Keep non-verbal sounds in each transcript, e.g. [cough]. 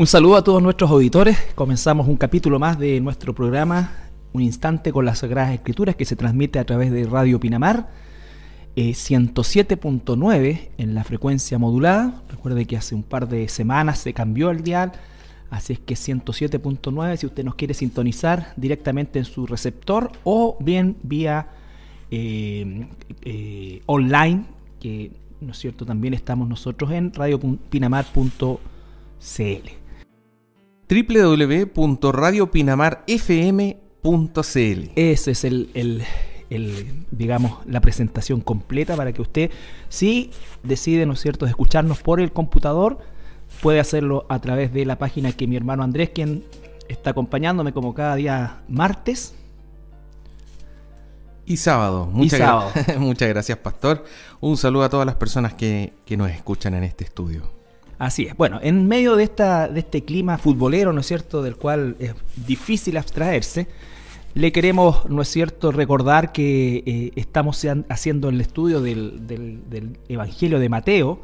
Un saludo a todos nuestros auditores. Comenzamos un capítulo más de nuestro programa Un Instante con las Sagradas Escrituras que se transmite a través de Radio Pinamar 107.9 eh, en la frecuencia modulada. Recuerde que hace un par de semanas se cambió el dial, así es que 107.9 si usted nos quiere sintonizar directamente en su receptor o bien vía eh, eh, online, que no es cierto, también estamos nosotros en radiopinamar.cl www.radiopinamarfm.cl Ese es el, digamos, la presentación completa para que usted, si decide, ¿no es cierto?, escucharnos por el computador, puede hacerlo a través de la página que mi hermano Andrés, quien está acompañándome como cada día martes. Y sábado. Muchas, sábado. [laughs] muchas gracias, Pastor. Un saludo a todas las personas que, que nos escuchan en este estudio. Así es. Bueno, en medio de, esta, de este clima futbolero, ¿no es cierto?, del cual es difícil abstraerse, le queremos, ¿no es cierto?, recordar que eh, estamos haciendo el estudio del, Evangelio de Mateo.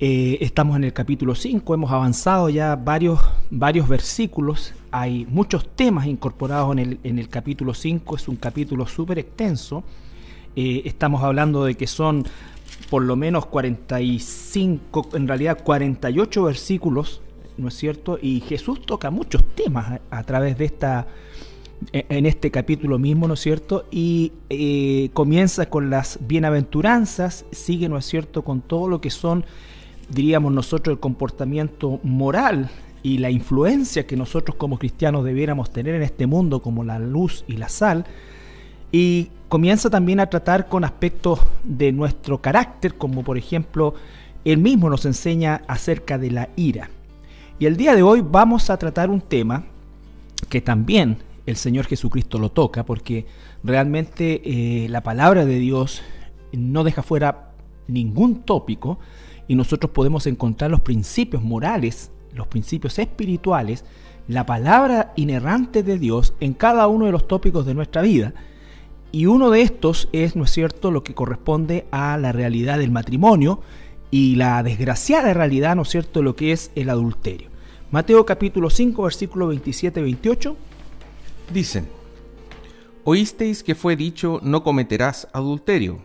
Eh, estamos en el capítulo 5, hemos avanzado ya varios, varios versículos, hay muchos temas incorporados en el, en el capítulo 5, es un capítulo súper extenso. Eh, estamos hablando de que son por lo menos 45, en realidad 48 versículos, ¿no es cierto? Y Jesús toca muchos temas a, través de esta, e, en este capítulo mismo, ¿no es cierto? Y eh, comienza con las bienaventuranzas, sigue, ¿no es cierto?, con todo lo que son, diríamos nosotros, el comportamiento moral y la influencia que nosotros como cristianos debiéramos tener en este mundo como la luz y la sal. Y comienza también a tratar con aspectos de nuestro carácter, como por ejemplo, él mismo nos enseña acerca de la ira. Y el día de hoy vamos a tratar un tema que también el Señor Jesucristo lo toca, porque realmente eh, la palabra de Dios no deja fuera ningún tópico y nosotros podemos encontrar los principios morales, los principios espirituales, la palabra inerrante de Dios en cada uno de los tópicos de nuestra vida. Y uno de estos es, ¿no es cierto?, lo que corresponde a la realidad del matrimonio y la desgraciada realidad, ¿no es cierto?, lo que es el adulterio. Mateo capítulo 5, versículo 27-28. Dicen, oísteis que fue dicho, no cometerás adulterio,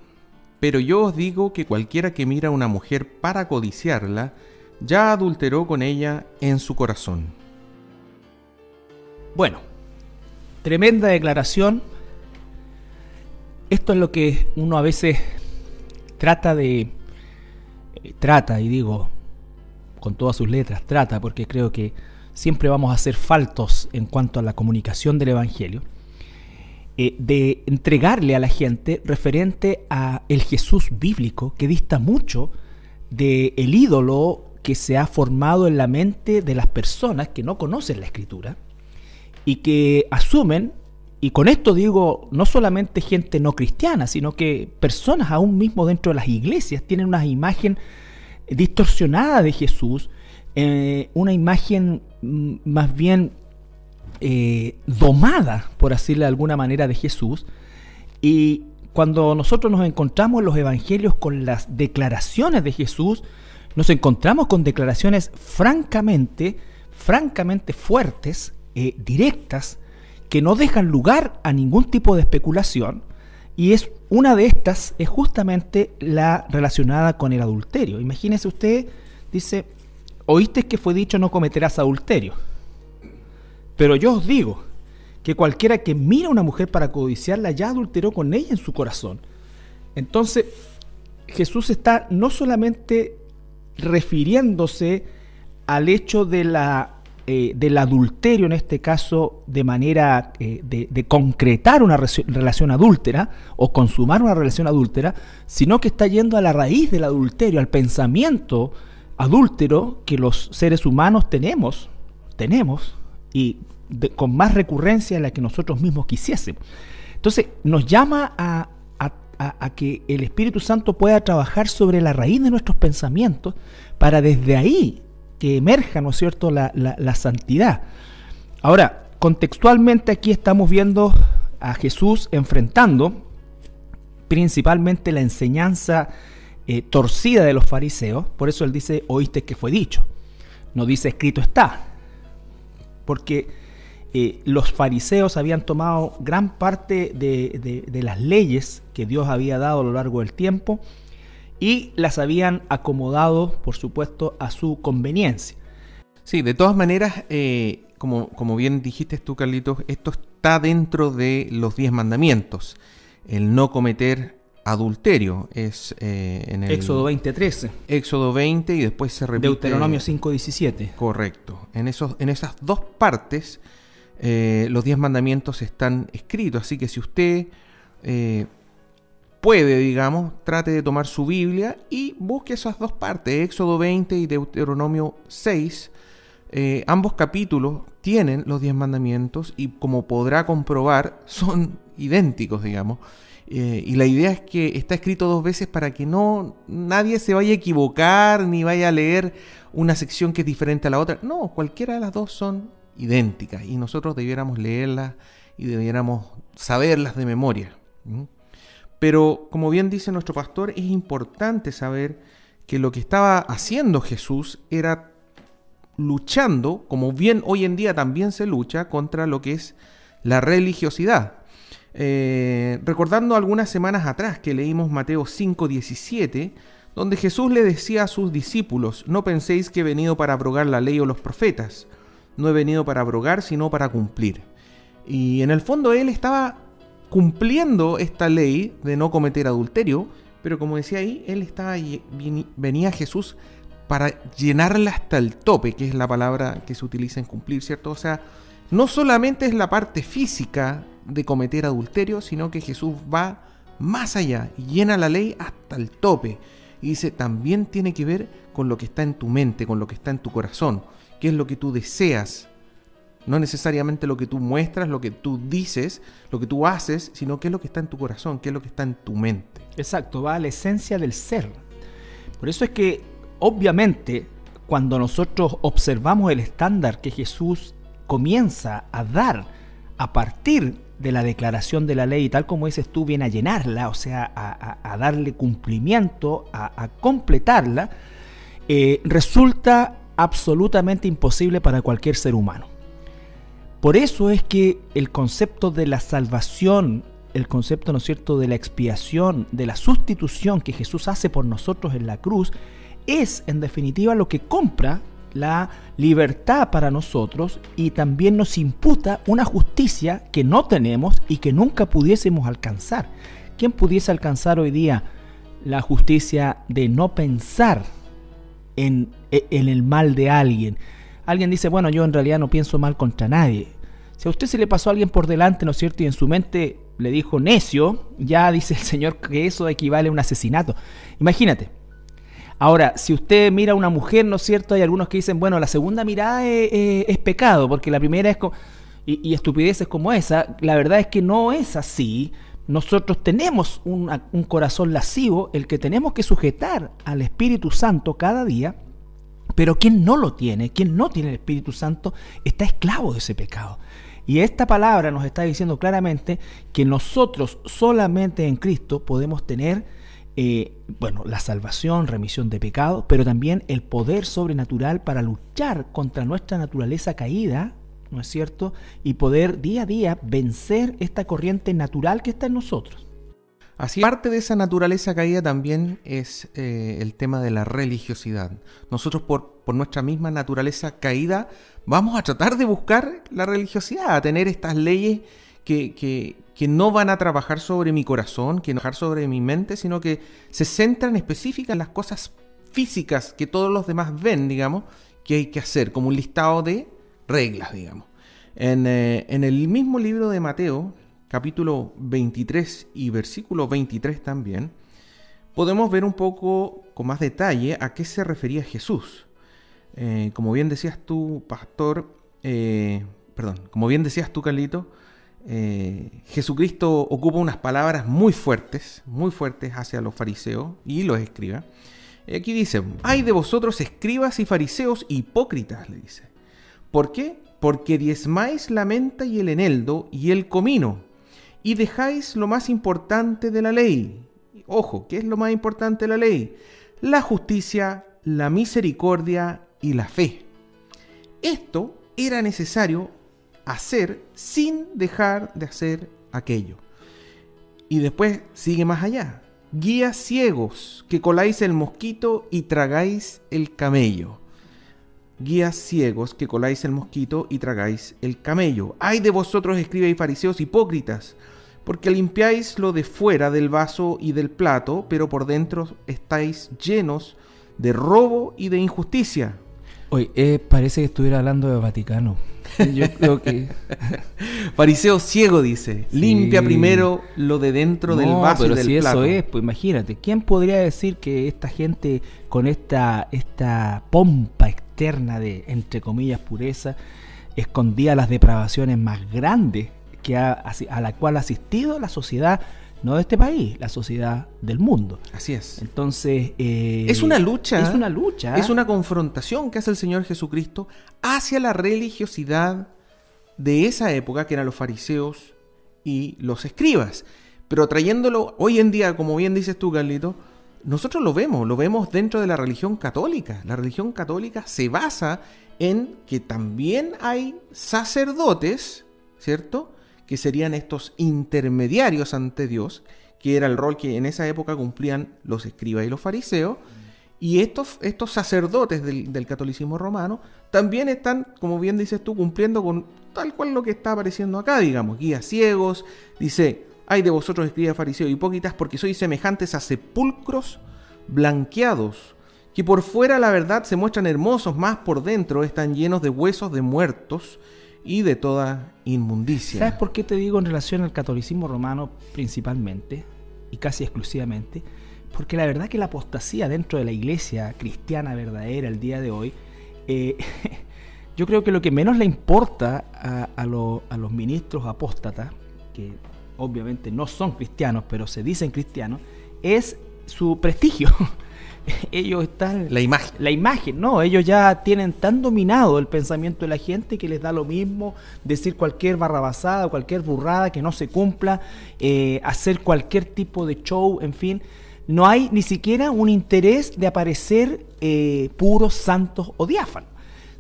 pero yo os digo que cualquiera que mira a una mujer para codiciarla, ya adulteró con ella en su corazón. Bueno, tremenda declaración esto es lo que uno a veces trata de... Eh, trata, y digo con todas sus letras, trata, porque creo que siempre vamos a ser faltos en cuanto a la comunicación del Evangelio, eh, de entregarle a la gente referente a el Jesús bíblico que dista mucho del el ídolo que se ha formado en la mente de las personas que no conocen la escritura y que asumen y con esto digo, no solamente gente no cristiana, sino que personas aún mismo dentro de las iglesias tienen una imagen distorsionada de Jesús, eh, una imagen mm, más bien eh, domada, por decirlo de alguna manera, de Jesús. Y cuando nosotros nos encontramos en los evangelios con las declaraciones de Jesús, nos encontramos con declaraciones francamente, francamente fuertes, eh, directas, que no dejan lugar a ningún tipo de especulación y es una de estas es justamente la relacionada con el adulterio. Imagínese usted, dice, oíste que fue dicho no cometerás adulterio. Pero yo os digo que cualquiera que mira a una mujer para codiciarla ya adulteró con ella en su corazón. Entonces, Jesús está no solamente refiriéndose al hecho de la eh, del adulterio, en este caso, de manera eh, de, concretar una relación adúltera o consumar una relación adúltera, sino que está yendo a la raíz del adulterio, al pensamiento adúltero que los seres humanos tenemos, tenemos, y con más recurrencia de la que nosotros mismos quisiésemos. Entonces, nos llama a, a que el Espíritu Santo pueda trabajar sobre la raíz de nuestros pensamientos para desde ahí que emerja, ¿no es cierto?, la, santidad. Ahora, contextualmente aquí estamos viendo a Jesús enfrentando principalmente la enseñanza eh, torcida de los fariseos, por eso él dice, oíste que fue dicho. no dice escrito está, porque eh, los fariseos habían tomado gran parte de, las leyes que Dios había dado a lo largo del tiempo y las habían acomodado, por supuesto, a su conveniencia. Sí, de todas maneras, eh, como, como bien dijiste tú, Carlitos, esto está dentro de los diez mandamientos. El no cometer adulterio. Es eh, en el Éxodo 20:13. Éxodo 20 y después se repite. Deuteronomio 5:17. Correcto. En, esos, en esas dos partes eh, los diez mandamientos están escritos. Así que si usted puede, digamos, trate de tomar su Biblia y busque esas dos partes, Éxodo 20 y Deuteronomio 6. ambos capítulos tienen los diez mandamientos y como podrá comprobar son idénticos, digamos. Eh, y la idea es que está escrito dos veces para que no nadie se vaya a equivocar ni vaya a leer una sección que es diferente a la otra. No, cualquiera de las dos son idénticas y nosotros debiéramos leerlas y debiéramos saberlas de memoria. Pero como bien dice nuestro pastor, es importante saber que lo que estaba haciendo Jesús era luchando, como bien hoy en día también se lucha, contra lo que es la religiosidad. Eh, recordando algunas semanas atrás que leímos Mateo 5:17, donde Jesús le decía a sus discípulos, no penséis que he venido para abrogar la ley o los profetas, no he venido para abrogar, sino para cumplir. Y en el fondo él estaba cumpliendo esta ley de no cometer adulterio, pero como decía ahí, él estaba venía Jesús para llenarla hasta el tope, que es la palabra que se utiliza en cumplir, ¿cierto? O sea, no solamente es la parte física de cometer adulterio, sino que Jesús va más allá y llena la ley hasta el tope. Y dice, también tiene que ver con lo que está en tu mente, con lo que está en tu corazón, qué es lo que tú deseas. No necesariamente lo que tú muestras, lo que tú dices, lo que tú haces, sino qué es lo que está en tu corazón, qué es lo que está en tu mente. Exacto, va a la esencia del ser. Por eso es que, obviamente, cuando nosotros observamos el estándar que Jesús comienza a dar a partir de la declaración de la ley, tal como dices tú, viene a llenarla, o sea, a, darle cumplimiento, a, completarla, eh, resulta absolutamente imposible para cualquier ser humano. Por eso es que el concepto de la salvación, el concepto, ¿no es cierto?, de la expiación, de la sustitución que Jesús hace por nosotros en la cruz, es en definitiva lo que compra la libertad para nosotros y también nos imputa una justicia que no tenemos y que nunca pudiésemos alcanzar. ¿Quién pudiese alcanzar hoy día la justicia de no pensar en, en el mal de alguien? Alguien dice, bueno, yo en realidad no pienso mal contra nadie. Si a usted se le pasó a alguien por delante, ¿no es cierto? Y en su mente le dijo necio, ya dice el Señor que eso equivale a un asesinato. Imagínate, Ahora, si usted mira a una mujer, ¿no es cierto? Hay algunos que dicen, bueno, la segunda mirada es, pecado, porque la primera es... y, y estupideces como esa, la verdad es que no es así. Nosotros tenemos un corazón lascivo, el que tenemos que sujetar al Espíritu Santo cada día, pero quien no lo tiene, quien no tiene el Espíritu Santo, está esclavo de ese pecado. Y esta palabra nos está diciendo claramente que nosotros solamente en Cristo podemos tener eh, bueno, la salvación, remisión de pecados, pero también el poder sobrenatural para luchar contra nuestra naturaleza caída, ¿no es cierto? Y poder día a día vencer esta corriente natural que está en nosotros. Así, parte de esa naturaleza caída también es eh, el tema de la religiosidad. Nosotros por, por nuestra misma naturaleza caída vamos a tratar de buscar la religiosidad, a tener estas leyes que, que, no van a trabajar sobre mi corazón, que no trabajar sobre mi mente, sino que se centran específicamente en las cosas físicas que todos los demás ven, digamos, que hay que hacer, como un listado de reglas, digamos. En, eh, en el mismo libro de Mateo, capítulo 23 y versículo 23 también, podemos ver un poco con más detalle a qué se refería Jesús. Eh, como bien decías tú, pastor, eh, perdón, como bien decías tú, Carlito, eh, Jesucristo ocupa unas palabras muy fuertes, muy fuertes hacia los fariseos y los escriba. Aquí dice, hay de vosotros escribas y fariseos hipócritas, le dice. ¿Por qué? Porque diezmáis la menta y el eneldo y el comino, y dejáis lo más importante de la ley. Ojo, ¿qué es lo más importante de la ley? La justicia, la misericordia y la fe. esto era necesario hacer sin dejar de hacer aquello. Y después sigue más allá. Guías ciegos, que coláis el mosquito y tragáis el camello. Guías ciegos, que coláis el mosquito y tragáis el camello. Ay de vosotros, escribáis y fariseos hipócritas, porque limpiáis lo de fuera del vaso y del plato, pero por dentro estáis llenos de robo y de injusticia. Oye, eh, parece que estuviera hablando de Vaticano. [laughs] Yo creo que. Fariseo ciego dice: limpia primero lo de dentro del vaso pero y del si plato. eso es, pues imagínate. ¿Quién podría decir que esta gente con esta, esta pompa externa de, entre comillas, pureza, escondía las depravaciones más grandes que ha- a la cual ha asistido la sociedad, no de este país, la sociedad del mundo? Así es. Entonces. eh, Es una lucha. Es una lucha. Es una confrontación que hace el Señor Jesucristo hacia la religiosidad de esa época, que eran los fariseos y los escribas. Pero trayéndolo hoy en día, como bien dices tú, Carlito, nosotros lo vemos, lo vemos dentro de la religión católica. La religión católica se basa en que también hay sacerdotes, ¿cierto? Que serían estos intermediarios ante Dios, que era el rol que en esa época cumplían los escribas y los fariseos. Y estos, estos sacerdotes del, del catolicismo romano también están, como bien dices tú, cumpliendo con tal cual lo que está apareciendo acá, digamos, guías ciegos, dice, hay de vosotros escribas fariseos hipócritas porque sois semejantes a sepulcros blanqueados, que por fuera la verdad se muestran hermosos, más por dentro están llenos de huesos de muertos y de toda inmundicia. ¿Sabes por qué te digo en relación al catolicismo romano principalmente y casi exclusivamente? Porque la verdad que la apostasía dentro de la iglesia cristiana verdadera el día de hoy, eh, [laughs] yo creo que lo que menos le importa a, a lo- a los ministros apóstatas, que obviamente no son cristianos, pero se dicen cristianos, es su prestigio. [laughs] [laughs] Ellos están La imagen. la imagen, no, ellos ya tienen tan dominado el pensamiento de la gente que les da lo mismo decir cualquier barrabasada, cualquier burrada que no se cumpla, eh, hacer cualquier tipo de show, en fin. No hay ni siquiera un interés de aparecer eh, puros, santos o diáfanos.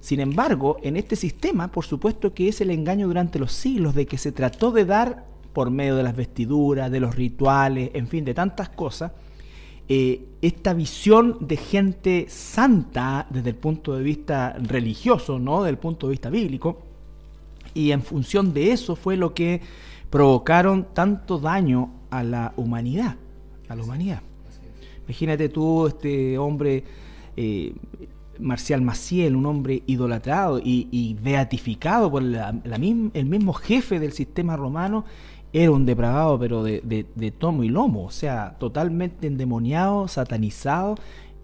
Sin embargo, en este sistema, por supuesto que es el engaño durante los siglos de que se trató de dar por medio de las vestiduras, de los rituales, en fin, de tantas cosas, eh, esta visión de gente santa desde el punto de vista religioso, no del punto de vista bíblico, y en función de eso fue lo que provocaron tanto daño a la humanidad, a la humanidad. Imagínate tú, este hombre eh, Marcial Maciel, un hombre idolatrado y, beatificado por la- la el mismo jefe del sistema romano, era un depravado, pero de, de- tomo y lomo, o sea, totalmente endemoniado, satanizado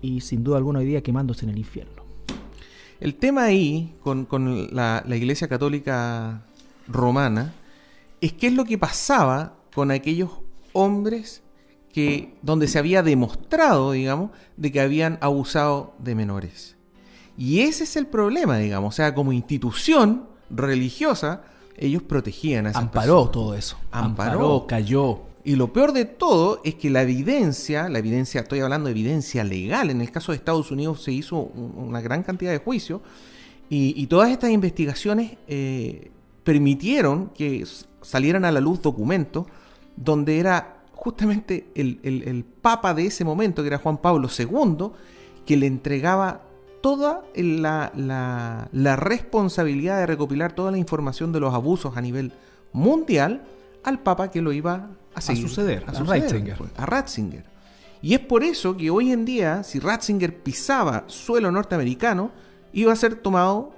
y sin duda alguna hoy día quemándose en el infierno. El tema ahí con, con la, la Iglesia Católica Romana es qué es lo que pasaba con aquellos hombres que donde se había demostrado, digamos, de que habían abusado de menores. Y ese es el problema, digamos, o sea, como institución religiosa, ellos protegían a esas Amparó personas. todo eso. Amparó. Amparó, cayó. Y lo peor de todo es que la evidencia, la evidencia, estoy hablando de evidencia legal, en el caso de Estados Unidos se hizo un- una gran cantidad de juicios y, y todas estas investigaciones eh, permitieron que salieran a la luz documentos donde era justamente el, el- el papa de ese momento, que era Juan Pablo II, que le entregaba toda la, la- la responsabilidad de recopilar toda la información de los abusos a nivel mundial al papa que lo iba a, seguir, suceder, a Ratzinger. pues, a Ratzinger. Y es por eso que hoy en día, si Ratzinger pisaba suelo norteamericano, iba a ser tomado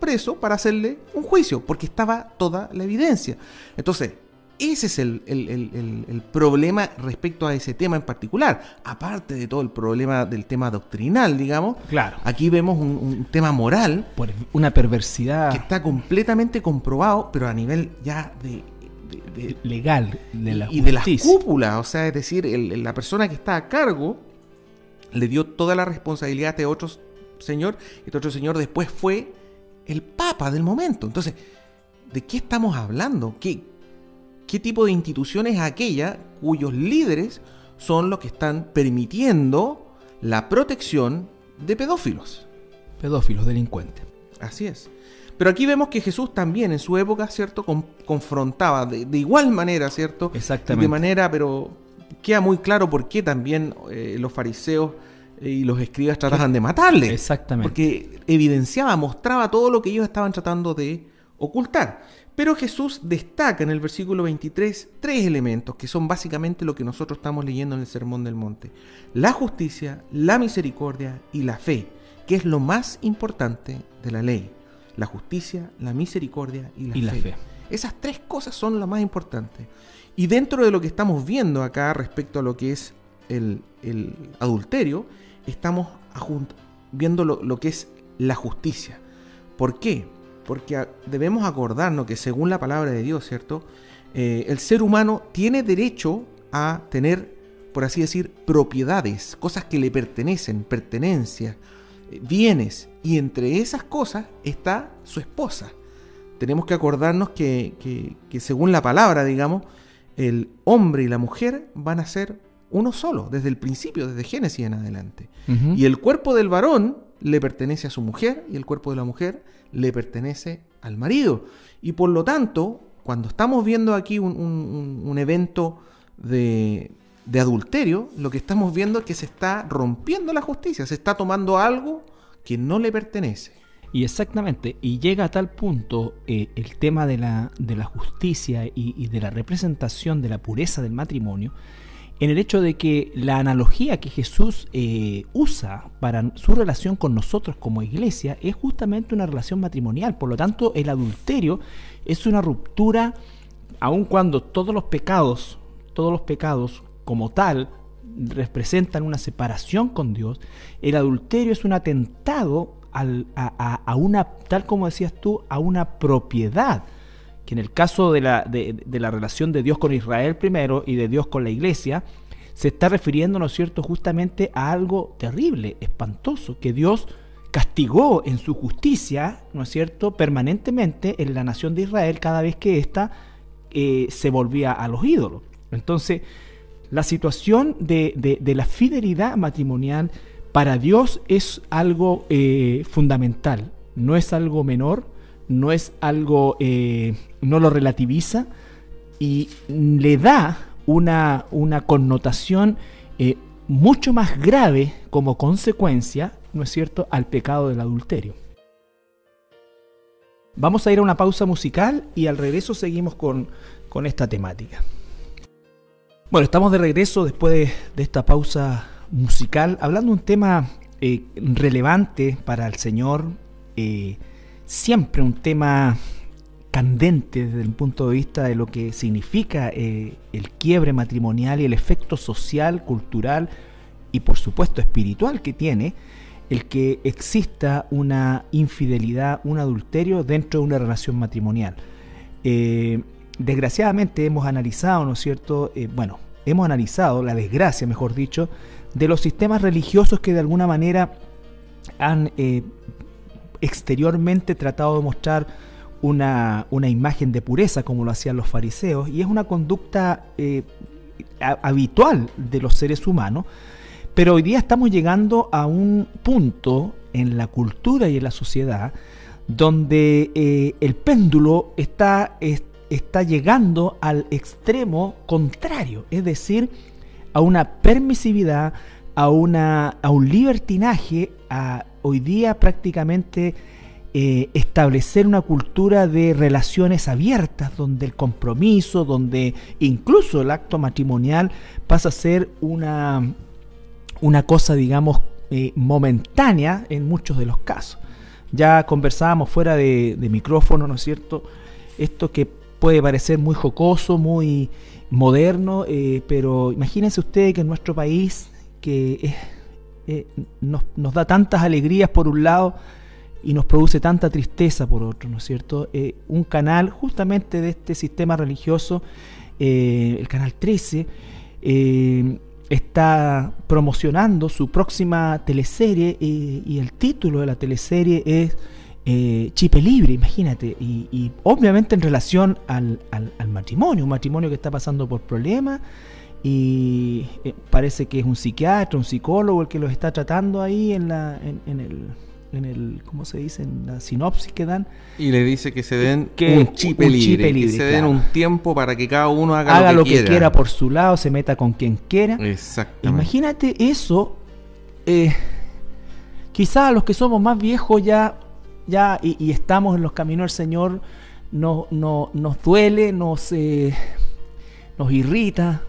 preso para hacerle un juicio, porque estaba toda la evidencia. Entonces, ese es el, el- el- problema respecto a ese tema en particular. Aparte de todo el problema del tema doctrinal, digamos, Claro. aquí vemos un, un tema moral Por una perversidad que está completamente comprobado, pero a nivel ya de- de- de, legal de la y de las justicia. cúpulas, o sea, es decir, la persona que está a cargo le dio toda la responsabilidad a este otro señor, y este otro señor después fue el papa del momento. Entonces, ¿de qué estamos hablando? ¿Qué, qué tipo de institución es aquella cuyos líderes son los que están permitiendo la protección de pedófilos? Pedófilos, delincuentes. Así es. Pero aquí vemos que Jesús también en su época, ¿cierto? confrontaba de, igual manera, ¿cierto? Exactamente. De manera, pero queda muy claro por qué también eh, los fariseos eh, y los escribas trataban de matarle. Exactamente. Porque evidenciaba, mostraba todo lo que ellos estaban tratando de ocultar. Pero Jesús destaca en el versículo 23 tres elementos que son básicamente lo que nosotros estamos leyendo en el Sermón del Monte. La justicia, la misericordia y la fe, que es lo más importante de la ley. La justicia, la misericordia y la, fe. Esas tres cosas son las más importantes. Y dentro de lo que estamos viendo acá respecto a lo que es el, adulterio, estamos viendo lo, lo que es la justicia. ¿Por qué? Porque debemos acordarnos que según la palabra de Dios, ¿cierto? Eh, el ser humano tiene derecho a tener, por así decir, propiedades, cosas que le pertenecen, pertenencias, eh, bienes, y entre esas cosas está su esposa. Tenemos que acordarnos que, según la palabra, digamos, el hombre y la mujer van a ser uno solo, desde el principio, desde Génesis en adelante. Y el cuerpo del varón le pertenece a su mujer y el cuerpo de la mujer le pertenece al marido. Y por lo tanto, cuando estamos viendo aquí un, evento de, de, adulterio, lo que estamos viendo es que se está rompiendo la justicia, se está tomando algo que no le pertenece. Y exactamente, y llega a tal punto eh, el tema de la, de la justicia y, de la representación de la pureza del matrimonio, en el hecho de que la analogía que Jesús eh, usa para su relación con nosotros como iglesia es justamente una relación matrimonial. Por lo tanto, el adulterio es una ruptura, aun cuando todos los pecados, todos los pecados como tal, representan una separación con Dios, el adulterio es un atentado a una, tal como decías tú, a una propiedad que en el caso de la, de, la relación de Dios con Israel primero y de Dios con la iglesia, se está refiriendo, ¿no es cierto?, justamente a algo terrible, espantoso, que Dios castigó en su justicia, ¿no es cierto?, permanentemente en la nación de Israel cada vez que ésta eh, se volvía a los ídolos. Entonces, la situación de, la fidelidad matrimonial para Dios es algo eh, fundamental, no es algo menor, no es algo, eh, no lo relativiza y le da una, una connotación eh, mucho más grave como consecuencia, ¿no es cierto?, al pecado del adulterio. Vamos a ir a una pausa musical y al regreso seguimos con, con esta temática. Bueno, estamos de regreso después de, esta pausa musical, hablando de un tema eh, relevante para el Señor, siempre un tema candente desde el punto de vista de lo que significa eh, el quiebre matrimonial y el efecto social, cultural y por supuesto espiritual que tiene el que exista una infidelidad, un adulterio dentro de una relación matrimonial. Eh, desgraciadamente hemos analizado, ¿no es cierto? Eh, bueno, hemos analizado la desgracia, mejor dicho, de los sistemas religiosos que de alguna manera han exteriormente tratado de mostrar una, imagen de pureza como lo hacían los fariseos y es una conducta eh, habitual de los seres humanos, pero hoy día estamos llegando a un punto en la cultura y en la sociedad donde eh, el péndulo está, está llegando al extremo contrario, es decir, a una permisividad, a, una, a un libertinaje, a hoy día prácticamente eh, establecer una cultura de relaciones abiertas, donde el compromiso, donde incluso el acto matrimonial pasa a ser una, una cosa, digamos, eh, momentánea en muchos de los casos. Ya conversábamos fuera de, micrófono, ¿no es cierto? Esto que puede parecer muy jocoso, muy moderno, eh, pero imagínense ustedes que en nuestro país, que es eh, nos, da tantas alegrías por un lado y nos produce tanta tristeza por otro, ¿no es cierto? Eh, un canal justamente de este sistema religioso, eh, el canal 13, está promocionando su próxima teleserie y el título de la teleserie es Chipe Libre, imagínate, y, obviamente en relación al, al matrimonio, un matrimonio que está pasando por problemas y eh, parece que es un psiquiatra, un psicólogo el que los está tratando ahí en, la, en, el, en el, ¿cómo se dice? En la sinopsis que dan. Y le dice que se den Que un chip un libre, chipe libre, que se den claro. un tiempo para que cada uno haga, Haga lo lo que, que, quiera. por su lado, se meta con quien quiera. Exactamente. Imagínate eso. eh, quizás los que somos más viejos ya, ya y, y estamos en los caminos del Señor, no, no- nos duele, nos, eh, nos irrita.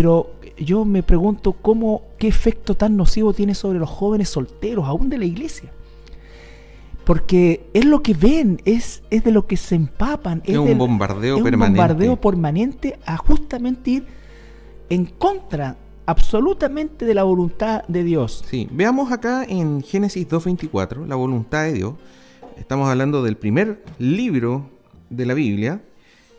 Pero yo me pregunto cómo, qué efecto tan nocivo tiene sobre los jóvenes solteros, aún de la iglesia. Porque es lo que ven, es, es de lo que se empapan. Es un del- bombardeo es un bombardeo permanente a justamente ir en contra absolutamente de la voluntad de Dios. Sí, veamos acá en Génesis 2.24, la voluntad de Dios. Estamos hablando del primer libro de la Biblia,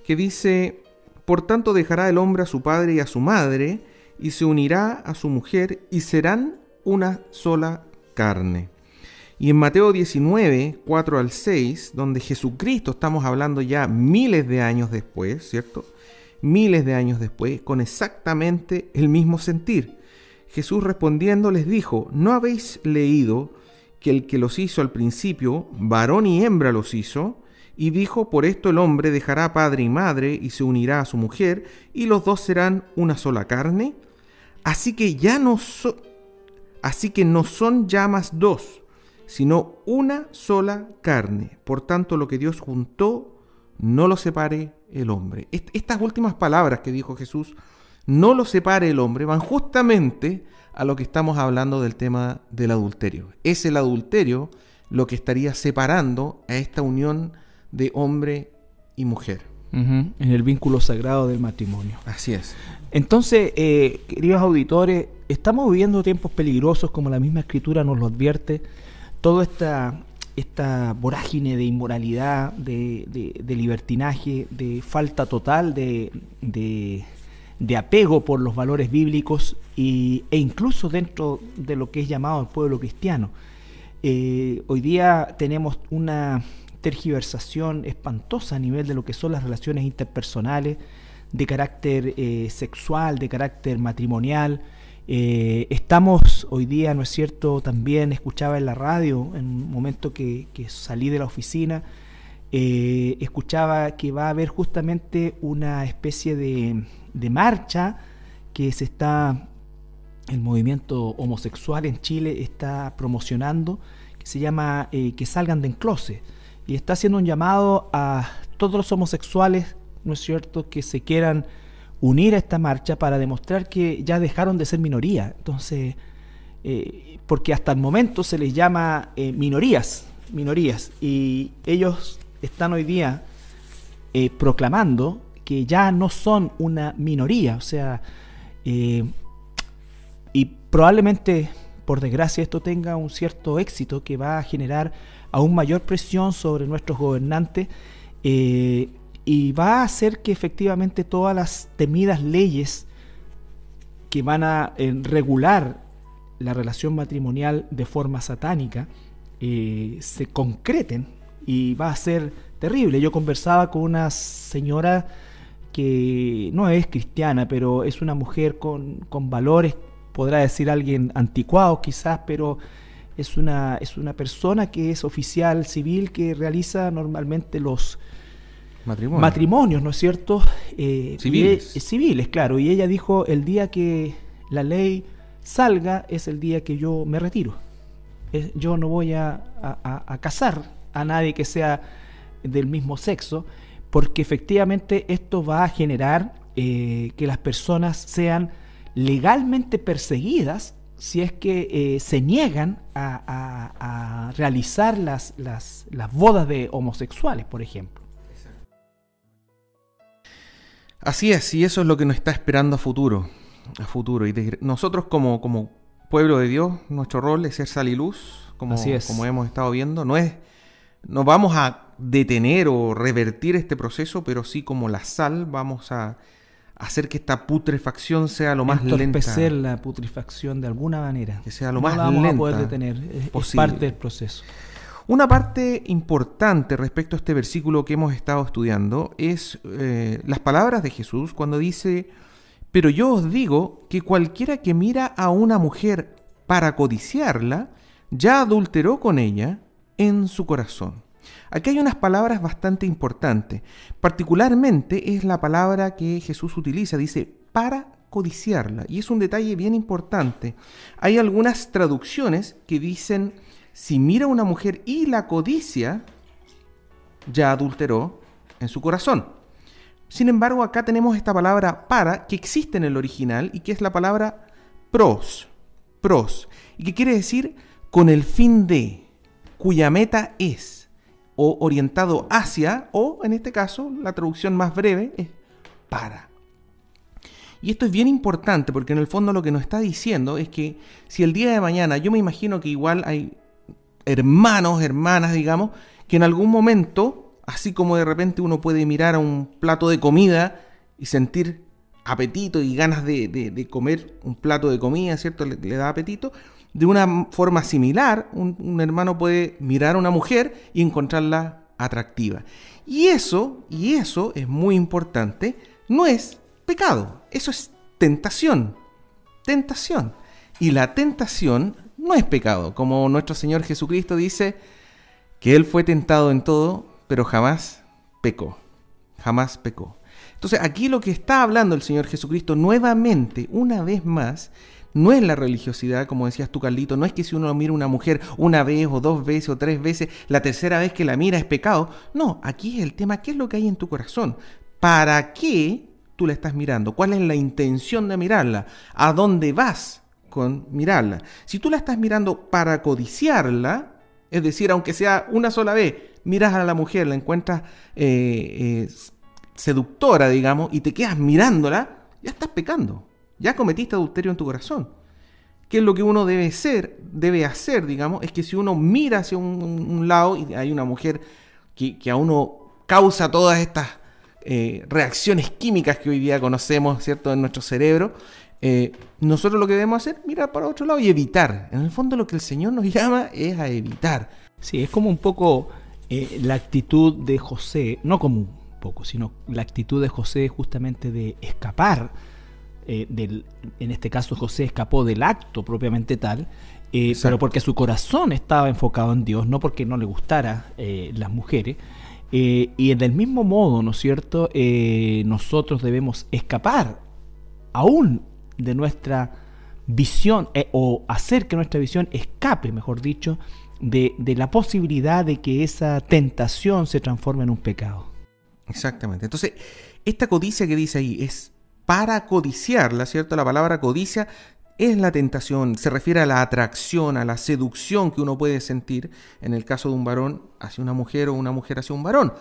que dice, por tanto dejará el hombre a su padre y a su madre, y se unirá a su mujer, y serán una sola carne. Y en Mateo 19, 4 al 6, donde Jesucristo, estamos hablando ya miles de años después, ¿cierto? Miles de años después, con exactamente el mismo sentir. Jesús respondiendo les dijo, ¿no habéis leído que el que los hizo al principio, varón y hembra los hizo? Y dijo, por esto el hombre dejará padre y madre y se unirá a su mujer, y los dos serán una sola carne. Así que ya no so- así que no son ya más dos, sino una sola carne. Por tanto, lo que Dios juntó, no lo separe el hombre. Est- Estas últimas palabras que dijo Jesús, no lo separe el hombre, van justamente a lo que estamos hablando del tema del adulterio. Es el adulterio lo que estaría separando a esta unión de hombre y mujer. En el vínculo sagrado del matrimonio. Así es. Entonces, eh, queridos auditores, estamos viviendo tiempos peligrosos, como la misma escritura nos lo advierte. Toda esta, esta vorágine de inmoralidad, de, de- de libertinaje, de falta total de, de- de apego por los valores bíblicos y, e incluso dentro de lo que es llamado el pueblo cristiano. Eh, hoy día tenemos una tergiversación espantosa a nivel de lo que son las relaciones interpersonales, de carácter eh, sexual, de carácter matrimonial. Eh, estamos hoy día, ¿no es cierto? También escuchaba en la radio, en un momento que, salí de la oficina, eh, escuchaba que va a haber justamente una especie de, marcha que se está, el movimiento homosexual en Chile está promocionando, que se llama Que salgan de enclose, y está haciendo un llamado a todos los homosexuales, ¿no es cierto?, que se quieran unir a esta marcha para demostrar que ya dejaron de ser minoría. Entonces, eh, porque hasta el momento se les llama eh, minorías, minorías, y ellos están hoy día eh, proclamando que ya no son una minoría, o sea, y probablemente, por desgracia, esto tenga un cierto éxito que va a generar aún mayor presión sobre nuestros gobernantes eh, y va a hacer que efectivamente todas las temidas leyes que van a eh, regular la relación matrimonial de forma satánica eh, se concreten y va a ser terrible. Yo conversaba con una señora que no es cristiana, pero es una mujer con, con valores, podrá decir alguien anticuado quizás, pero es una, es una persona que es oficial civil que realiza normalmente los Matrimonio. matrimonios, ¿no es cierto? Eh, Civiles. y e- civiles, claro. Y ella dijo, el día que la ley salga es el día que yo me retiro. Es- yo no voy a- a casar a nadie que sea del mismo sexo, porque efectivamente esto va a generar eh, que las personas sean legalmente perseguidas si es que eh, se niegan a, a- a realizar las, las, las bodas de homosexuales, por ejemplo. Así es, y eso es lo que nos está esperando a futuro. A futuro. Y de- nosotros como, como pueblo de Dios, nuestro rol es ser sal y luz, como, Así es. como hemos estado viendo. No es. No vamos a detener o revertir este proceso, pero sí como la sal vamos a hacer que esta putrefacción sea lo más lenta. entorpecer la putrefacción de alguna manera. Que sea lo no más la vamos a lenta poder detener. Es- parte del proceso. Una parte importante respecto a este versículo que hemos estado estudiando es eh, las palabras de Jesús cuando dice, pero yo os digo que cualquiera que mira a una mujer para codiciarla, ya adulteró con ella en su corazón. Aquí hay unas palabras bastante importantes. Particularmente es la palabra que Jesús utiliza, dice, para codiciarla. Y es un detalle bien importante. Hay algunas traducciones que dicen, si mira a una mujer y la codicia, ya adulteró en su corazón. Sin embargo, acá tenemos esta palabra para que existe en el original y que es la palabra pros, pros, y que quiere decir con el fin de, cuya meta es, o orientado hacia, o en este caso, la traducción más breve es para. Y esto es bien importante porque en el fondo lo que nos está diciendo es que si el día de mañana, yo me imagino que igual hay hermanos, hermanas, digamos, que en algún momento, así como de repente uno puede mirar a un plato de comida y sentir apetito y ganas de, comer un plato de comida, ¿cierto? Le, da apetito. De una forma similar, un, hermano puede mirar a una mujer y encontrarla atractiva. Y eso, y eso es muy importante, no es pecado, eso es tentación. Tentación. Y la tentación no es pecado, como nuestro Señor Jesucristo dice que Él fue tentado en todo, pero jamás pecó. Jamás pecó. Entonces aquí lo que está hablando el Señor Jesucristo nuevamente, una vez más, no es la religiosidad, como decías tú, Carlito, no es que si uno mira a una mujer una vez o dos veces o tres veces, la tercera vez que la mira es pecado. No, aquí es el tema, ¿qué es lo que hay en tu corazón? ¿Para qué tú la estás mirando? ¿Cuál es la intención de mirarla? ¿A dónde vas con mirarla? Si tú la estás mirando para codiciarla, es decir, aunque sea una sola vez, miras a la mujer, la encuentras eh, eh, seductora, digamos, y te quedas mirándola, ya estás pecando. Ya cometiste adulterio en tu corazón. ¿Qué es lo que uno debe ser, debe hacer, digamos? Es que si uno mira hacia un, lado y hay una mujer que, que a uno causa todas estas eh, reacciones químicas que hoy día conocemos, ¿cierto?, en nuestro cerebro, eh, nosotros lo que debemos hacer, mirar para otro lado y evitar. En el fondo lo que el Señor nos llama es a evitar. Sí, es como un poco eh, la actitud de José, no como un poco, sino la actitud de José justamente de escapar. Del, en este caso José escapó del acto propiamente tal, pero porque su corazón estaba enfocado en Dios, no porque no le gustara las mujeres. Eh, y en el mismo modo, ¿no es cierto?, eh, nosotros debemos escapar aún de nuestra visión eh, o hacer que nuestra visión escape, mejor dicho, de, la posibilidad de que esa tentación se transforme en un pecado. Exactamente. Entonces, esta codicia que dice ahí es para codiciarla, ¿cierto? La palabra codicia es la tentación, se refiere a la atracción, a la seducción que uno puede sentir en el caso de un varón hacia una mujer o una mujer hacia un varón.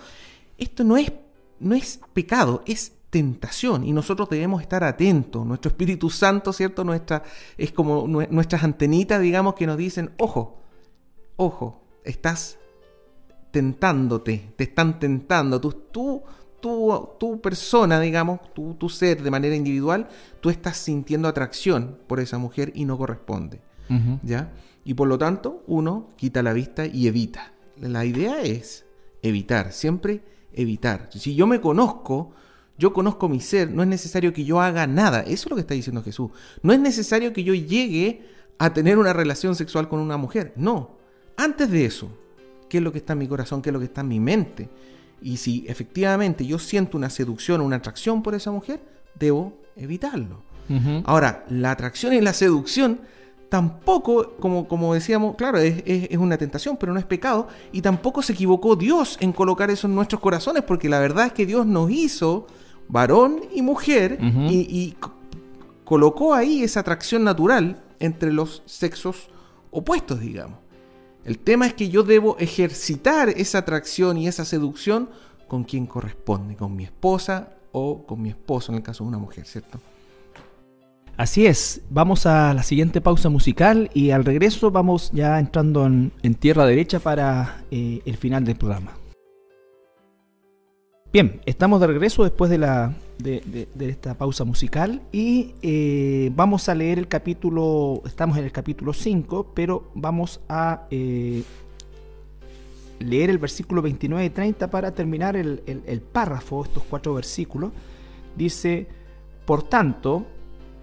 Esto no es, no es pecado, es tentación y nosotros debemos estar atentos. Nuestro Espíritu Santo, ¿cierto? Nuestra, es como nuestras antenitas, digamos, que nos dicen, ojo, ojo, estás tentándote, te están tentando, tú, tú tu, persona, digamos, tu, tu, ser de manera individual, tú estás sintiendo atracción por esa mujer y no corresponde. ¿Ya? Y por lo tanto, uno quita la vista y evita. La idea es evitar, siempre evitar. Si yo me conozco, yo conozco mi ser, no es necesario que yo haga nada. Eso es lo que está diciendo Jesús. No es necesario que yo llegue a tener una relación sexual con una mujer. No. Antes de eso, ¿qué es lo que está en mi corazón? ¿Qué es lo que está en mi mente? Y si efectivamente yo siento una seducción o una atracción por esa mujer, debo evitarlo. Ahora, la atracción y la seducción tampoco, como, como decíamos, claro, es, es, una tentación, pero no es pecado. Y tampoco se equivocó Dios en colocar eso en nuestros corazones, porque la verdad es que Dios nos hizo varón y mujer y, y colocó ahí esa atracción natural entre los sexos opuestos, digamos. El tema es que yo debo ejercitar esa atracción y esa seducción con quien corresponde, con mi esposa o con mi esposo en el caso de una mujer, ¿cierto? Así es, vamos a la siguiente pausa musical y al regreso vamos ya entrando en, tierra derecha para eh, el final del programa. Bien, estamos de regreso después de, la, de, esta pausa musical y eh, vamos a leer el capítulo, estamos en el capítulo 5, pero vamos a eh, leer el versículo 29 y 30 para terminar el, el párrafo, estos cuatro versículos. Dice, por tanto,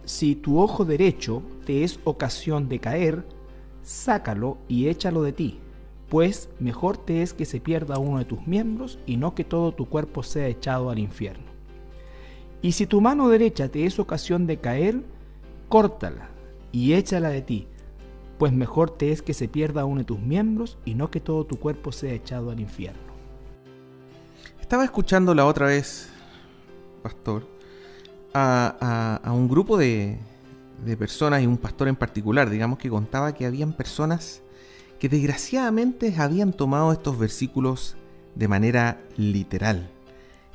si tu ojo derecho te es ocasión de caer, sácalo y échalo de ti, pues mejor te es que se pierda uno de tus miembros y no que todo tu cuerpo sea echado al infierno. Y si tu mano derecha te es ocasión de caer, córtala y échala de ti, pues mejor te es que se pierda uno de tus miembros y no que todo tu cuerpo sea echado al infierno. Estaba escuchando la otra vez, pastor, a, un grupo de, de personas y un pastor en particular, digamos, que contaba que habían personas que desgraciadamente habían tomado estos versículos de manera literal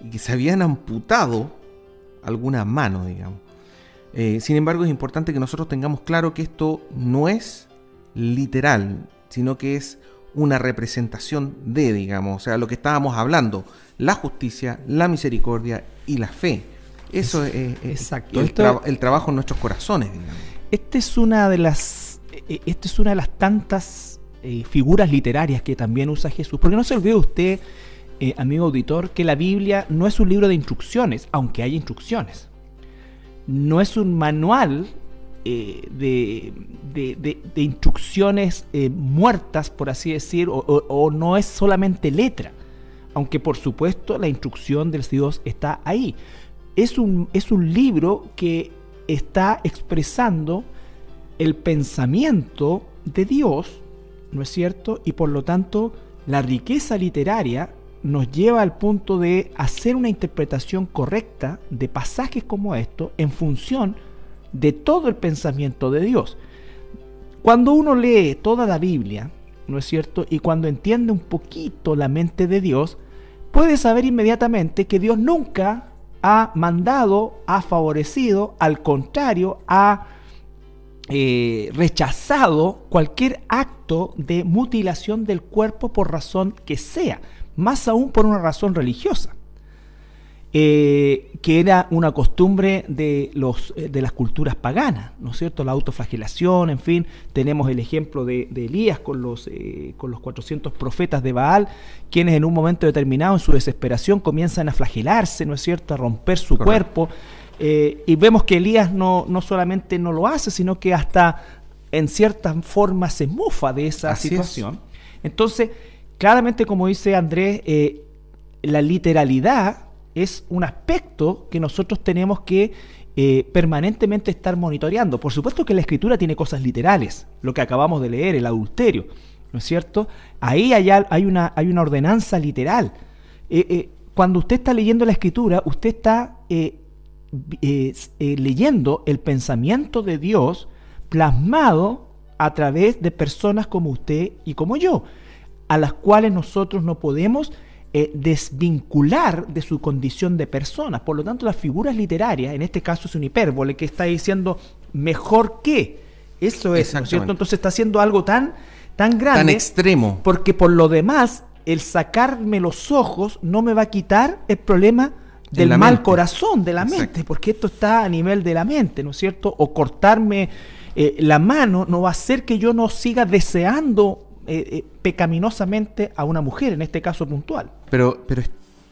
y que se habían amputado alguna mano, digamos. Eh, sin embargo, es importante que nosotros tengamos claro que esto no es literal, sino que es una representación de, digamos, o sea, lo que estábamos hablando, la justicia, la misericordia y la fe. Eso es, exacto. El, trabajo en nuestros corazones, digamos. Esta es una de las, e, esta es una de las tantas eh, figuras literarias que también usa Jesús. Porque no se olvide usted, eh, amigo auditor, que la Biblia no es un libro de instrucciones, aunque hay instrucciones. No es un manual eh, de, instrucciones eh, muertas, por así decir, o, no es solamente letra, aunque por supuesto la instrucción del Dios está ahí. Es un, es un libro que está expresando el pensamiento de Dios, ¿no es cierto? Y por lo tanto, la riqueza literaria nos lleva al punto de hacer una interpretación correcta de pasajes como estos en función de todo el pensamiento de Dios. Cuando uno lee toda la Biblia, ¿no es cierto? Y cuando entiende un poquito la mente de Dios, puede saber inmediatamente que Dios nunca ha mandado, ha favorecido, al contrario, ha eh, rechazado cualquier acto de mutilación del cuerpo por razón que sea, más aún por una razón religiosa. Eh, que era una costumbre de, los, eh, de las culturas paganas, ¿no es cierto? La autoflagelación, en fin, tenemos el ejemplo de, Elías con los, eh, con los 400 profetas de Baal, quienes en un momento determinado, en su desesperación, comienzan a flagelarse, ¿no es cierto?, a romper su cuerpo. Y vemos que Elías no, no solamente no lo hace, sino que hasta en cierta forma se mofa de esa situación. Entonces, claramente, como dice Andrés, la literalidad es un aspecto que nosotros tenemos que eh, permanentemente estar monitoreando. Por supuesto que la escritura tiene cosas literales, lo que acabamos de leer, el adulterio, ¿no es cierto? Ahí hay, hay, una, hay una ordenanza literal. Eh, eh, cuando usted está leyendo la escritura, usted está leyendo el pensamiento de Dios plasmado a través de personas como usted y como yo, a las cuales nosotros no podemos eh, desvincular de su condición de persona. Por lo tanto, las figuras literarias, en este caso es un hipérbole que está diciendo mejor que. Eso es, ¿no es cierto? Entonces está haciendo algo tan, tan grande. Tan extremo. Porque por lo demás, el sacarme los ojos no me va a quitar el problema del mal corazón, de la mente, porque esto está a nivel de la mente, ¿no es cierto? O cortarme eh, la mano no va a hacer que yo no siga deseando eh, eh, pecaminosamente a una mujer, en este caso puntual. Pero, pero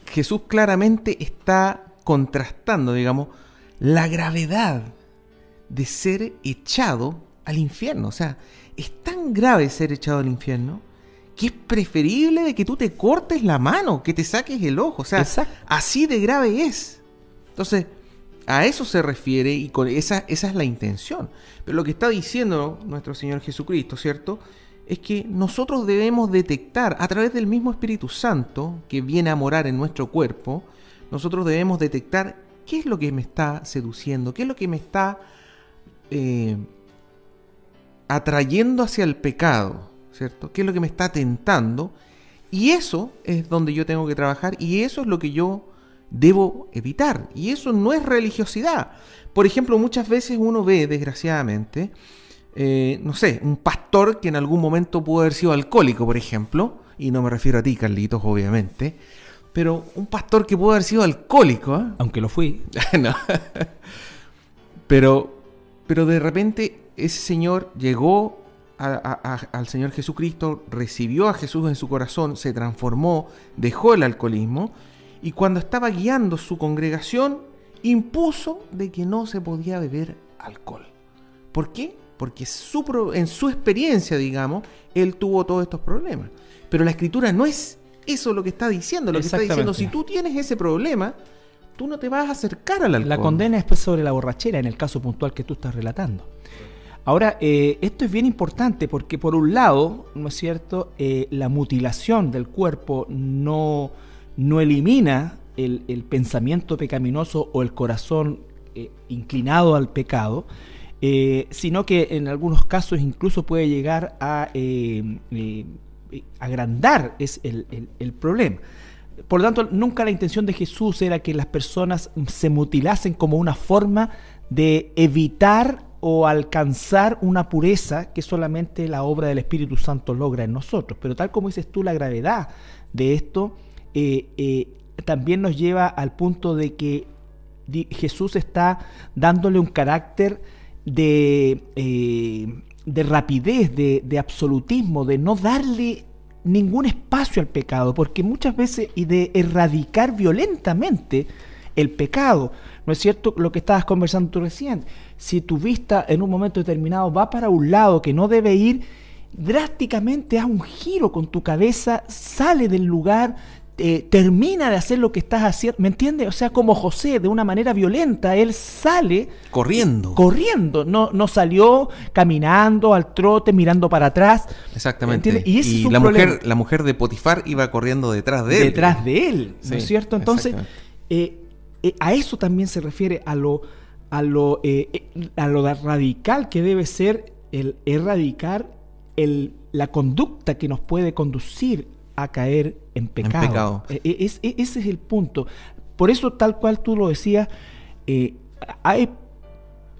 Jesús claramente está contrastando, digamos, la gravedad de ser echado al infierno. O sea, es tan grave ser echado al infierno que es preferible de que tú te cortes la mano, que te saques el ojo. O sea, así de grave es. Entonces, a eso se refiere y con esa, esa es la intención. Pero lo que está diciendo nuestro Señor Jesucristo, ¿cierto? es que nosotros debemos detectar a través del mismo Espíritu Santo que viene a morar en nuestro cuerpo, nosotros debemos detectar qué es lo que me está seduciendo, qué es lo que me está eh, atrayendo hacia el pecado, ¿cierto? ¿Qué es lo que me está tentando? Y eso es donde yo tengo que trabajar y eso es lo que yo debo evitar. Y eso no es religiosidad. Por ejemplo, muchas veces uno ve, desgraciadamente, eh, no sé, un pastor que en algún momento pudo haber sido alcohólico, por ejemplo, y no me refiero a ti, Carlitos, obviamente, pero un pastor que pudo haber sido alcohólico, ¿eh? aunque lo fui, [laughs] pero, pero de repente ese señor llegó al Señor Jesucristo, recibió a Jesús en su corazón, se transformó, dejó el alcoholismo, y cuando estaba guiando su congregación, impuso de que no se podía beber alcohol. ¿Por qué? porque su, en su experiencia, digamos, él tuvo todos estos problemas. Pero la escritura no es eso lo que está diciendo, lo que está diciendo, si tú tienes ese problema, tú no te vas a acercar al alcohol. La condena es pues sobre la borrachera en el caso puntual que tú estás relatando. Ahora, eh, esto es bien importante porque por un lado, ¿no es cierto?, eh, la mutilación del cuerpo no, no elimina el, pensamiento pecaminoso o el corazón eh, inclinado al pecado, sino que en algunos casos incluso puede llegar a agrandar es el, el problema. Por lo tanto, nunca la intención de Jesús era que las personas se mutilasen como una forma de evitar o alcanzar una pureza que solamente la obra del Espíritu Santo logra en nosotros. Pero tal como dices tú, la gravedad de esto eh, eh, también nos lleva al punto de que Jesús está dándole un carácter de, eh, de rapidez, de, de, absolutismo, de no darle ningún espacio al pecado, porque muchas veces, y de erradicar violentamente el pecado, ¿no es cierto? Lo que estabas conversando tú recién, si tu vista en un momento determinado va para un lado que no debe ir, drásticamente haz un giro con tu cabeza, sale del lugar, eh, termina de hacer lo que estás haciendo, ¿me entiendes? O sea, como José, de una manera violenta, él sale corriendo. Corriendo, no, no salió caminando al trote, mirando para atrás. Exactamente. Y, la, mujer, la mujer de Potifar iba corriendo detrás de él. Detrás de él, ¿no es cierto? Entonces, eh, eh, a eso también se refiere a lo a lo, eh, eh, a lo radical que debe ser el erradicar el, la conducta que nos puede conducir a caer en pecado. Eh, ese es el punto. Por eso, tal cual tú lo decías, hay,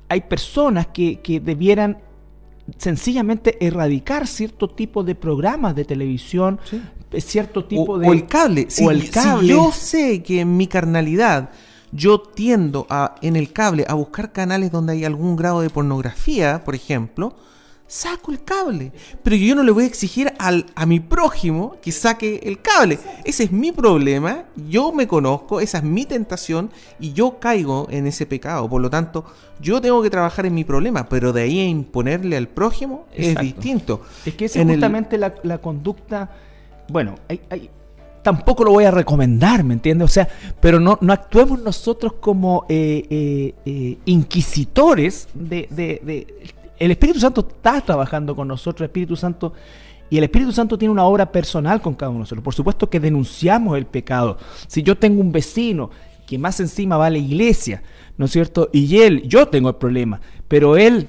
hay personas que, que debieran sencillamente erradicar cierto tipo de programas de televisión, cierto tipo de... O el cable. o el cable. Si yo sé que en mi carnalidad yo tiendo a, en el cable a buscar canales donde hay algún grado de pornografía, por ejemplo, saco el cable. Pero yo no le voy a exigir al, a mi prójimo que saque el cable. Ese es mi problema, yo me conozco, esa es mi tentación y yo caigo en ese pecado. Por lo tanto, yo tengo que trabajar en mi problema, pero de ahí a imponerle al prójimo es distinto. Es que es justamente la, la, conducta... Bueno, hay, hay tampoco lo voy a recomendar, ¿me entiendes? O sea, pero no, no actuemos nosotros como eh, eh, eh, inquisitores de, de, El Espíritu Santo está trabajando con nosotros, el Espíritu Santo... Y el Espíritu Santo tiene una obra personal con cada uno de nosotros. Por supuesto que denunciamos el pecado. Si yo tengo un vecino que más encima va a la iglesia, ¿no es cierto? Y él, yo tengo el problema, pero él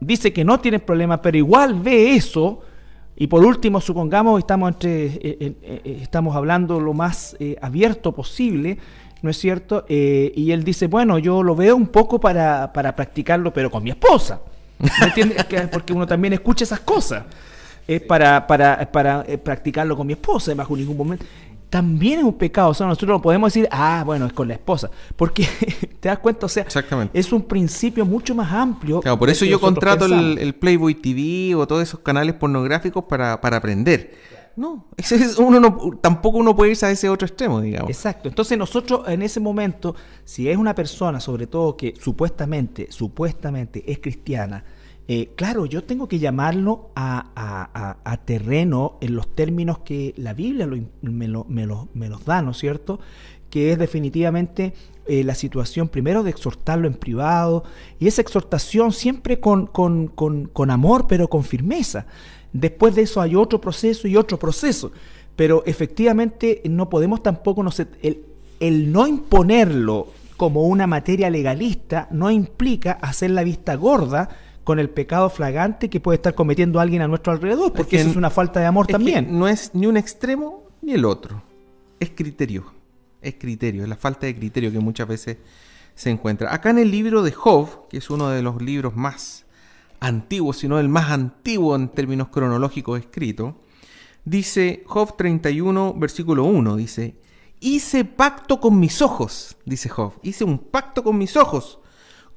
dice que no tiene problema, pero igual ve eso, y por último, supongamos, estamos, entre, eh, eh, eh, estamos hablando lo más abierto posible, ¿no es cierto? y él dice, bueno, yo lo veo un poco para, para practicarlo, pero con mi esposa. ¿Me entiendes? Porque uno también escucha esas cosas. Es para, para, para practicarlo con mi esposa, bajo ningún momento también es un pecado. O sea, nosotros no podemos decir, ah, bueno, es con la esposa. Porque [laughs] te das cuenta, o sea, es un principio mucho más amplio. Claro, por eso yo contrato el, Playboy TV o todos esos canales pornográficos para, aprender. No, ese es, uno no, tampoco uno puede irse a ese otro extremo, digamos. Exacto. Entonces nosotros en ese momento, si es una persona, sobre todo que supuestamente, supuestamente es cristiana, eh, claro, yo tengo que llamarlo a, terreno en los términos que la Biblia me, los da, ¿no es cierto? Que es definitivamente eh, la situación primero de exhortarlo en privado y esa exhortación siempre con, amor pero con firmeza. Después de eso hay otro proceso y otro proceso, pero efectivamente no podemos tampoco, no el no imponerlo como una materia legalista no implica hacer la vista gorda con el pecado flagante que puede estar cometiendo alguien a nuestro alrededor, porque eso es una falta de amor también. no es ni un extremo ni el otro, es criterio, es criterio, es la falta de criterio que muchas veces se encuentra. Acá en el libro de Job, que es uno de los libros más antiguos, sino el más antiguo en términos cronológicos escrito, dice Job 31, versículo 1, dice, hice pacto con mis ojos, dice Job, hice un pacto con mis ojos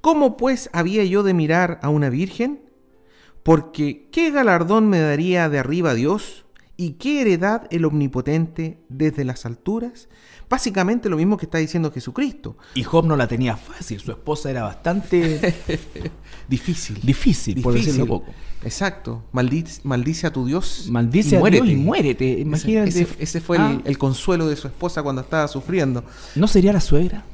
¿Cómo pues había yo de mirar a una virgen? Porque ¿qué galardón me daría de arriba Dios? ¿Y qué heredad el omnipotente desde las alturas? Básicamente lo mismo que está diciendo Jesucristo. Y Job no la tenía fácil, su esposa era bastante [laughs] difícil. Difícil, por decirlo poco. Exacto. Maldice, maldice, a tu Dios. Maldice a Dios y muérete. Imagínate. Ese, fue ah. el, consuelo de su esposa cuando estaba sufriendo. ¿No sería la suegra?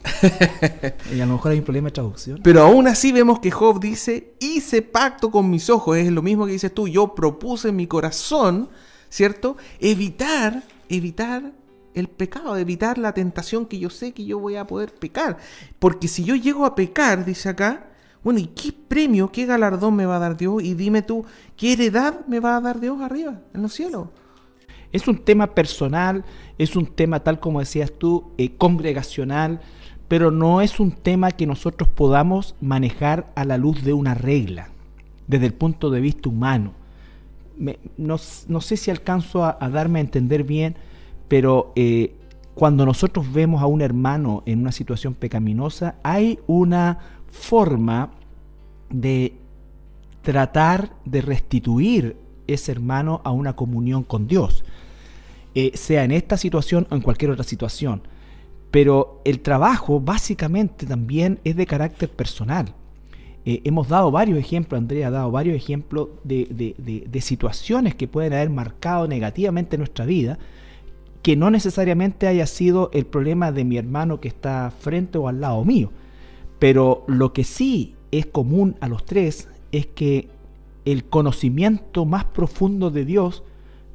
[laughs] y a lo mejor hay un problema de traducción. Pero aún así vemos que Job dice, hice pacto con mis ojos. Es lo mismo que dices tú. Yo propuse en mi corazón, ¿cierto? Evitar, evitar el pecado, evitar la tentación que yo sé que yo voy a poder pecar. Porque si yo llego a pecar, dice acá, bueno, ¿y qué premio, qué galardón me va a dar Dios? Y dime tú, ¿qué heredad me va a dar Dios arriba, en los cielos? Es un tema personal, es un tema, tal como decías tú, eh, congregacional, pero no es un tema que nosotros podamos manejar a la luz de una regla, desde el punto de vista humano. No, sé si alcanzo a, darme a entender bien, pero eh, cuando nosotros vemos a un hermano en una situación pecaminosa, hay una forma de tratar de restituir ese hermano a una comunión con Dios, eh, sea en esta situación o en cualquier otra situación. Pero el trabajo básicamente también es de carácter personal. Eh, hemos dado varios ejemplos, Andrea ha dado varios ejemplos de, de, situaciones que pueden haber marcado negativamente nuestra vida, que no necesariamente haya sido el problema de mi hermano que está frente o al lado mío. Pero lo que sí es común a los tres es que el conocimiento más profundo de Dios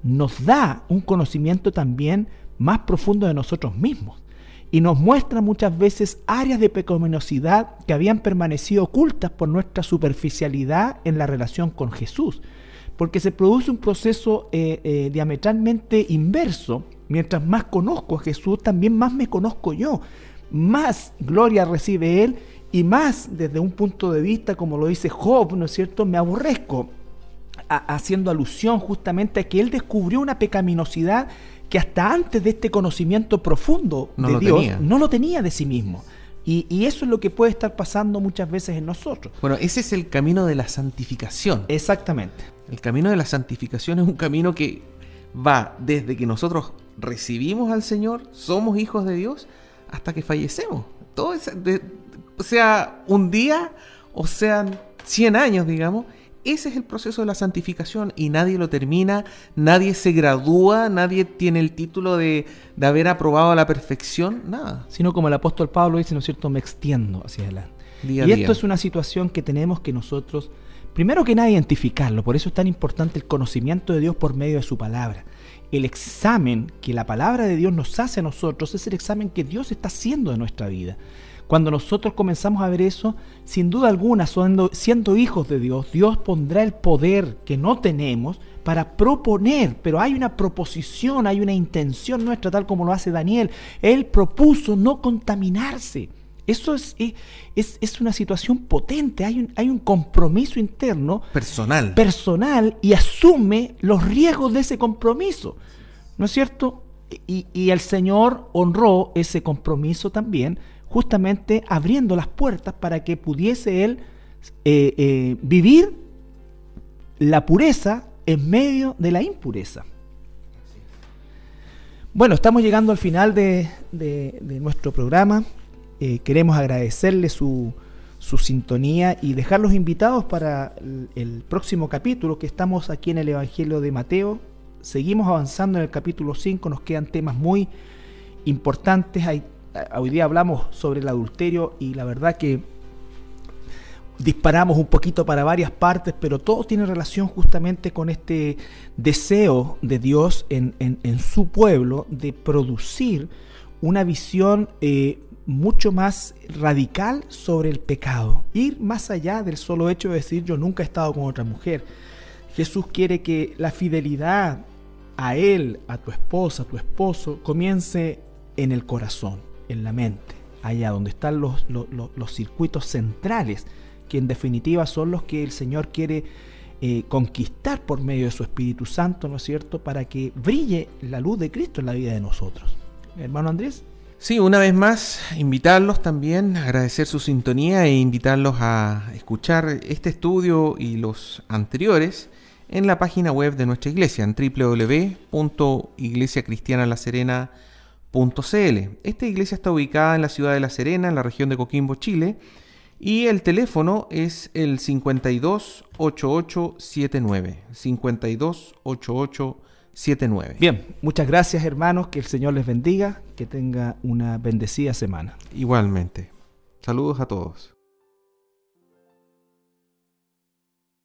nos da un conocimiento también más profundo de nosotros mismos y nos muestra muchas veces áreas de pecaminosidad que habían permanecido ocultas por nuestra superficialidad en la relación con Jesús. Porque se produce un proceso eh, eh, diametralmente inverso. Mientras más conozco a Jesús, también más me conozco yo. Más gloria recibe Él y más desde un punto de vista, como lo dice Job, ¿no es cierto?, me aborrezco, haciendo alusión justamente a que él descubrió una pecaminosidad que hasta antes de este conocimiento profundo de Dios no lo tenía de sí mismo. Y, y, eso es lo que puede estar pasando muchas veces en nosotros. Bueno, ese es el camino de la santificación. Exactamente. El camino de la santificación es un camino que va desde que nosotros recibimos al Señor, somos hijos de Dios, hasta que fallecemos. Todo es de, sea un día o sean 100 años, digamos, ese es el proceso de la santificación y nadie lo termina, nadie se gradúa, nadie tiene el título de, haber aprobado a la perfección, nada. Sino como el apóstol Pablo dice, ¿no es cierto?, me extiendo hacia adelante. y esto es una situación que tenemos que nosotros, primero que nada, identificarlo. Por eso es tan importante el conocimiento de Dios por medio de su palabra. El examen que la palabra de Dios nos hace a nosotros es el examen que Dios está haciendo de nuestra vida. Cuando nosotros comenzamos a ver eso, sin duda alguna, siendo, hijos de Dios, Dios pondrá el poder que no tenemos para proponer, pero hay una proposición, hay una intención nuestra, tal como lo hace Daniel. Él propuso no contaminarse. Eso es, es, es, una situación potente, hay un, hay un compromiso interno. Personal. Personal y asume los riesgos de ese compromiso. ¿No es cierto? Y, y el Señor honró ese compromiso también justamente abriendo las puertas para que pudiese él eh, eh, vivir la pureza en medio de la impureza. Bueno, estamos llegando al final de, nuestro programa. Eh, queremos agradecerle su, su, sintonía y dejarlos invitados para el, el, próximo capítulo que estamos aquí en el Evangelio de Mateo. Seguimos avanzando en el capítulo 5, nos quedan temas muy importantes. Hay hoy día hablamos sobre el adulterio y la verdad que disparamos un poquito para varias partes, pero todo tiene relación justamente con este deseo de Dios en, su pueblo de producir una visión eh, mucho más radical sobre el pecado, ir más allá del solo hecho de decir yo nunca he estado con otra mujer. Jesús quiere que la fidelidad a Él, a tu esposa, a tu esposo, comience en el corazón en la mente, allá donde están los, los, circuitos centrales, que en definitiva son los que el Señor quiere eh, conquistar por medio de su Espíritu Santo, ¿no es cierto?, para que brille la luz de Cristo en la vida de nosotros. Hermano Andrés. Sí, una vez más, invitarlos también, agradecer su sintonía e invitarlos a escuchar este estudio y los anteriores en la página web de nuestra iglesia en www.iglesiacristianalaserena.cl. Esta iglesia está ubicada en la ciudad de La Serena, en la región de Coquimbo, Chile, y el teléfono es el 528879. 528879. Bien, muchas gracias hermanos, que el Señor les bendiga, que tenga una bendecida semana. Igualmente. Saludos a todos.